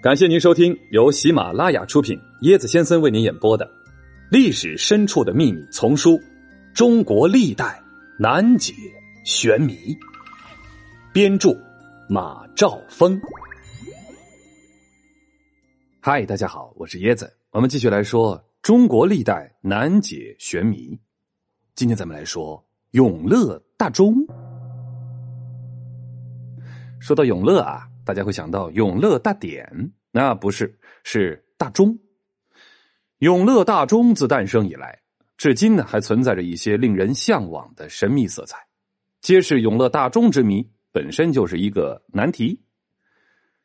感谢您收听由喜马拉雅出品、椰子先生为您演播的《历史深处的秘密》丛书《中国历代难解玄谜》，编著马兆峰。嗨，大家好，我是椰子，我们继续来说中国历代难解玄谜。今天咱们来说永乐大钟。说到永乐啊。大家会想到永乐大典，那不是，是大钟。永乐大钟自诞生以来，至今呢还存在着一些令人向往的神秘色彩。揭示永乐大钟之谜本身就是一个难题。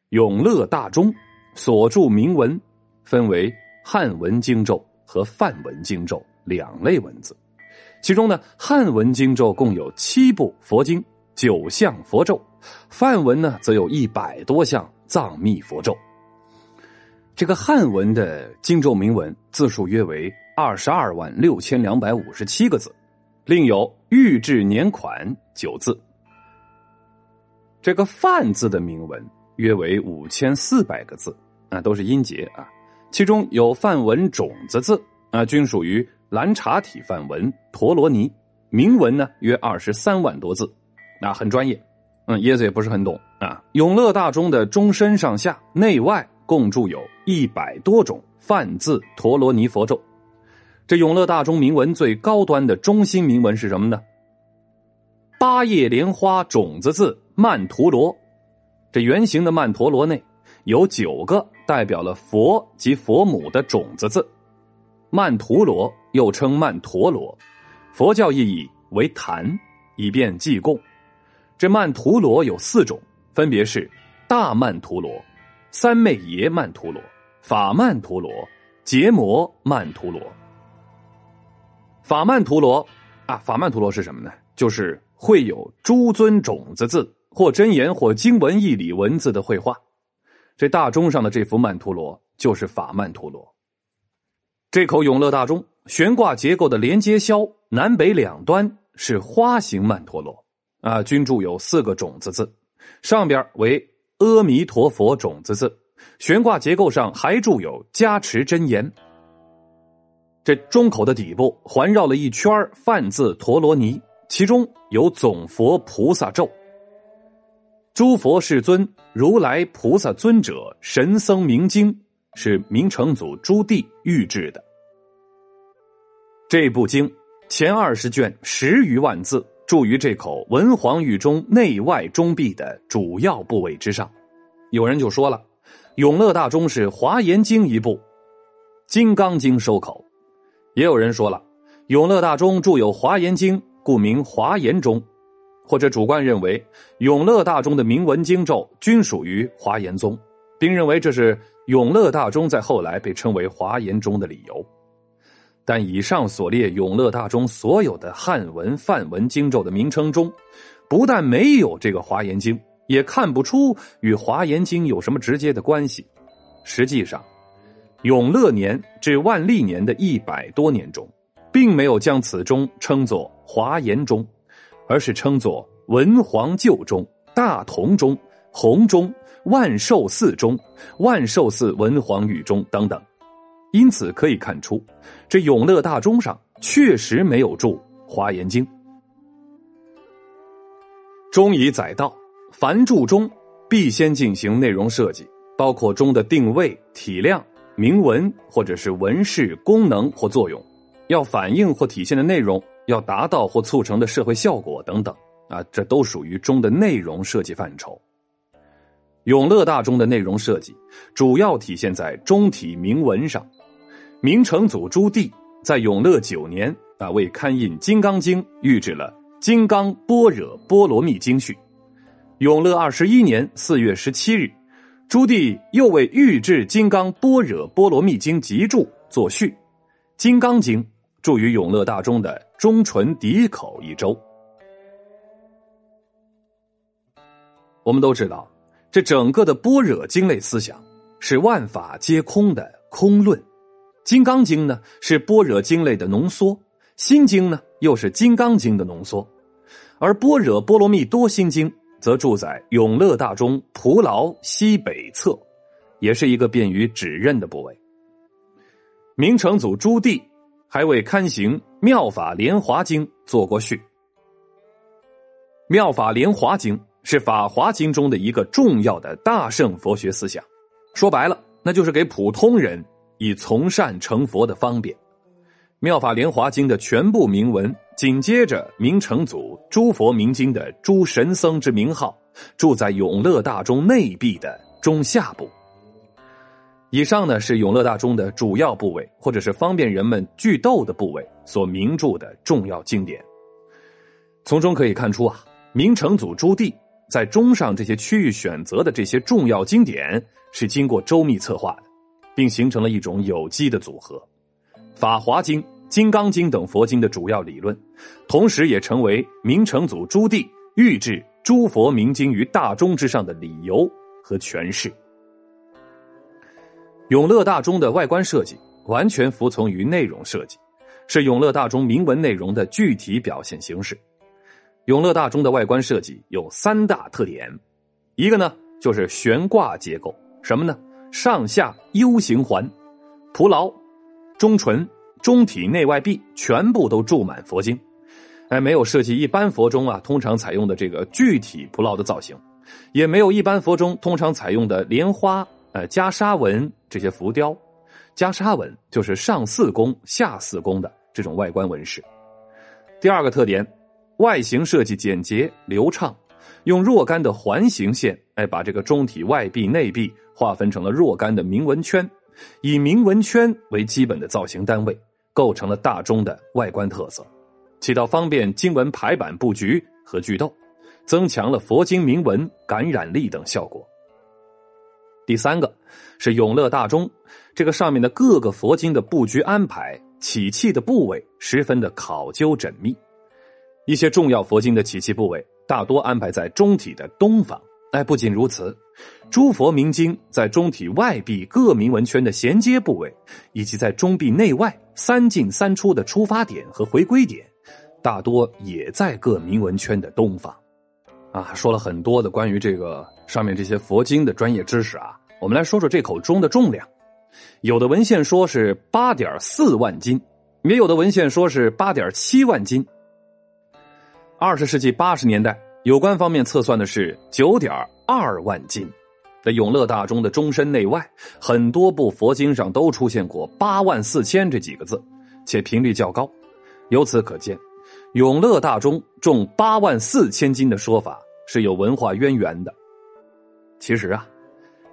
永乐大钟所著铭文分为汉文经咒和梵文经咒两类文字，其中呢汉文经咒共有七部佛经。九项佛咒，梵文呢则有一百多项藏密佛咒。这个汉文的经咒铭文字数约为二十二万六千两百五十七个字，另有御制年款九字。这个梵字的铭文约为五千四百个字，啊，都是音节啊，其中有梵文种子字啊，均属于蓝茶体梵文陀罗尼，铭文呢约二十三万多字。那很专业，嗯，椰子也不是很懂啊。永乐大钟的钟身上下内外共铸有一百多种梵字陀罗尼佛咒。这永乐大钟铭文最高端的中心铭文是什么呢？八叶莲花种子字曼陀罗。这圆形的曼陀罗内有九个代表了佛及佛母的种子字。曼陀罗又称曼陀罗，佛教意义为坛，以便祭供。这曼陀罗有四种，分别是大曼陀罗、三昧耶曼陀罗、法曼陀罗、结摩曼陀罗。法曼陀罗啊，法曼陀罗是什么呢？就是会有诸尊种子字或真言或经文义理文字的绘画。这大钟上的这幅曼陀罗就是法曼陀罗。这口永乐大钟悬挂结构的连接销南北两端是花形曼陀罗。啊，均铸有四个种子字，上边为阿弥陀佛种子字，悬挂结构上还铸有加持真言。这钟口的底部环绕了一圈梵字陀罗尼，其中有总佛菩萨咒。诸佛世尊、如来菩萨尊者、神僧明经是明成祖朱棣御制的。这部经前二十卷十余万字。铸于这口文皇玉钟内外钟壁的主要部位之上，有人就说了：“永乐大钟是华严经一部，金刚经收口。”也有人说了：“永乐大钟铸有华严经，故名华严钟。”或者主观认为永乐大钟的铭文经咒均属于华严宗，并认为这是永乐大钟在后来被称为华严钟的理由。但以上所列永乐大钟所有的汉文、梵文经咒的名称中，不但没有这个华严经，也看不出与华严经有什么直接的关系。实际上，永乐年至万历年的一百多年中，并没有将此钟称作华严钟，而是称作文皇旧钟、大同钟、弘钟、万寿寺钟、万寿寺文皇玉钟等等。因此可以看出，这永乐大钟上确实没有铸《华严经》。钟已载道，凡铸钟必先进行内容设计，包括钟的定位、体量、铭文或者是纹饰、功能或作用，要反映或体现的内容，要达到或促成的社会效果等等。啊，这都属于钟的内容设计范畴。永乐大钟的内容设计主要体现在钟体铭文上。明成祖朱棣在永乐九年啊，为刊印《金刚经》，御制了《金刚般若波罗蜜经序》。永乐二十一年四月十七日，朱棣又为御制《金刚般若波罗蜜经集注》作序，《金刚经》著于永乐大钟的中唇底口一周。我们都知道，这整个的般若经类思想是万法皆空的空论。《金刚经》呢是般若经类的浓缩，《心经》呢又是《金刚经》的浓缩，而《般若波罗蜜多心经》则住在永乐大钟蒲牢西北侧，也是一个便于指认的部位。明成祖朱棣还为刊行《妙法莲华经》做过序，《妙法莲华经》是《法华经》中的一个重要的大圣佛学思想，说白了，那就是给普通人以从善成佛的方便。《妙法莲华经》的全部铭文紧接着明成祖诸佛明经的诸神僧之名号，住在永乐大钟内壁的中下部。以上呢是永乐大钟的主要部位，或者是方便人们聚斗的部位所铭注的重要经典。从中可以看出啊，明成祖朱棣在钟上这些区域选择的这些重要经典是经过周密策划的，并形成了一种有机的组合，《法华经》《金刚经》等佛经的主要理论，同时也成为明成祖朱棣御制诸佛明经于大钟之上的理由和诠释。永乐大钟的外观设计完全服从于内容设计，是永乐大钟铭文内容的具体表现形式。永乐大钟的外观设计有三大特点，一个呢就是悬挂结构，什么呢？上下 U 形环，蒲牢、中唇、中体内外壁全部都注满佛经，哎，没有设计一般佛钟啊通常采用的这个具体蒲牢的造型，也没有一般佛钟通常采用的莲花。呃，袈裟纹这些浮雕，袈裟纹就是上四宫、下四宫的这种外观纹饰。第二个特点，外形设计简洁流畅，用若干的环形线，哎，把这个中体外壁、内壁划分成了若干的铭文圈，以铭文圈为基本的造型单位，构成了大钟的外观特色，起到方便经文排版布局和聚斗，增强了佛经铭文感染力等效果。第三个是永乐大钟，这个上面的各个佛经的布局安排、起器的部位十分的考究缜密。一些重要佛经的起器部位大多安排在钟体的东方。哎，不仅如此，诸佛明经在钟体外壁各铭文圈的衔接部位，以及在钟壁内外三进三出的出发点和回归点，大多也在各铭文圈的东方。啊，说了很多的关于这个上面这些佛经的专业知识啊，我们来说说这口钟的重量。有的文献说是八点四万斤，也有的文献说是八点七万斤。二十世纪八十年代，有关方面测算的是九点二万斤。在永乐大钟的钟身内外，很多部佛经上都出现过八万四千这几个字，且频率较高。由此可见。永乐大钟重八万四千斤的说法是有文化渊源的。其实啊，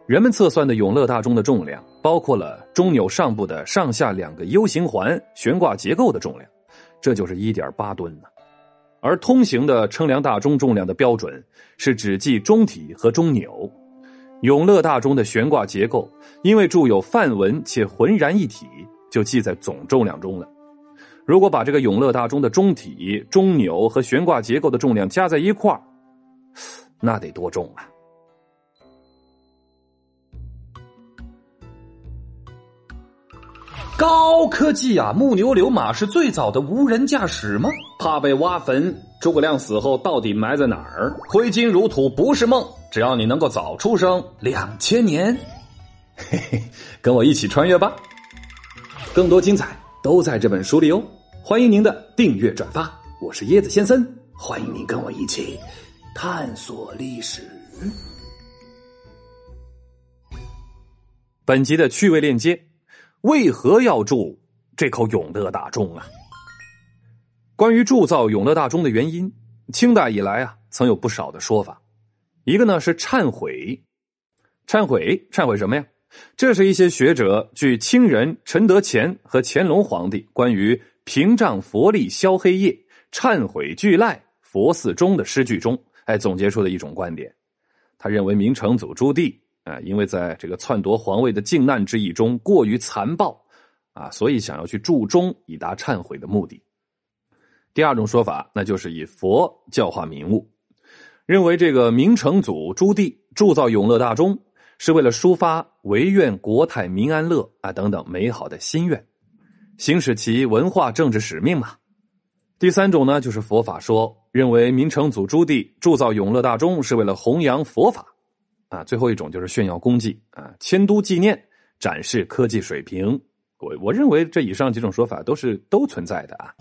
人们测算的永乐大钟的重量，包括了钟钮上部的上下两个 U 型环悬挂结构的重量，这就是一点八吨呢。而通行的称量大钟重量的标准是只计钟体和钟钮。永乐大钟的悬挂结构因为铸有梵文且浑然一体，就记在总重量中了。如果把这个永乐大钟的钟体、钟钮和悬挂结构的重量加在一块，那得多重啊！高科技啊！木牛流马是最早的无人驾驶吗？怕被挖坟？诸葛亮死后到底埋在哪儿？挥金如土不是梦，只要你能够早出生两千年，嘿嘿，跟我一起穿越吧！更多精彩都在这本书里哦。欢迎您的订阅转发，我是椰子先生，欢迎您跟我一起探索历史。本集的趣味链接：为何要铸这口永乐大钟啊？关于铸造永乐大钟的原因，清代以来啊，曾有不少的说法。一个呢是忏悔，忏悔，忏悔什么呀？这是一些学者据清人陈德潜和乾隆皇帝关于。屏障佛力消黑夜，忏悔俱赖佛寺中的诗句中，哎，总结出的一种观点。他认为明成祖朱棣啊，因为在这个篡夺皇位的靖难之役中过于残暴啊，所以想要去铸钟以达忏悔的目的。第二种说法，那就是以佛教化民物，认为这个明成祖朱棣铸造永乐大钟，是为了抒发唯愿国泰民安乐啊等等美好的心愿。行使其文化政治使命嘛。第三种呢，就是佛法说，认为明成祖朱棣铸造永乐大钟是为了弘扬佛法。啊，最后一种就是炫耀功绩啊，迁都纪念，展示科技水平。我我认为这以上几种说法都是都存在的啊。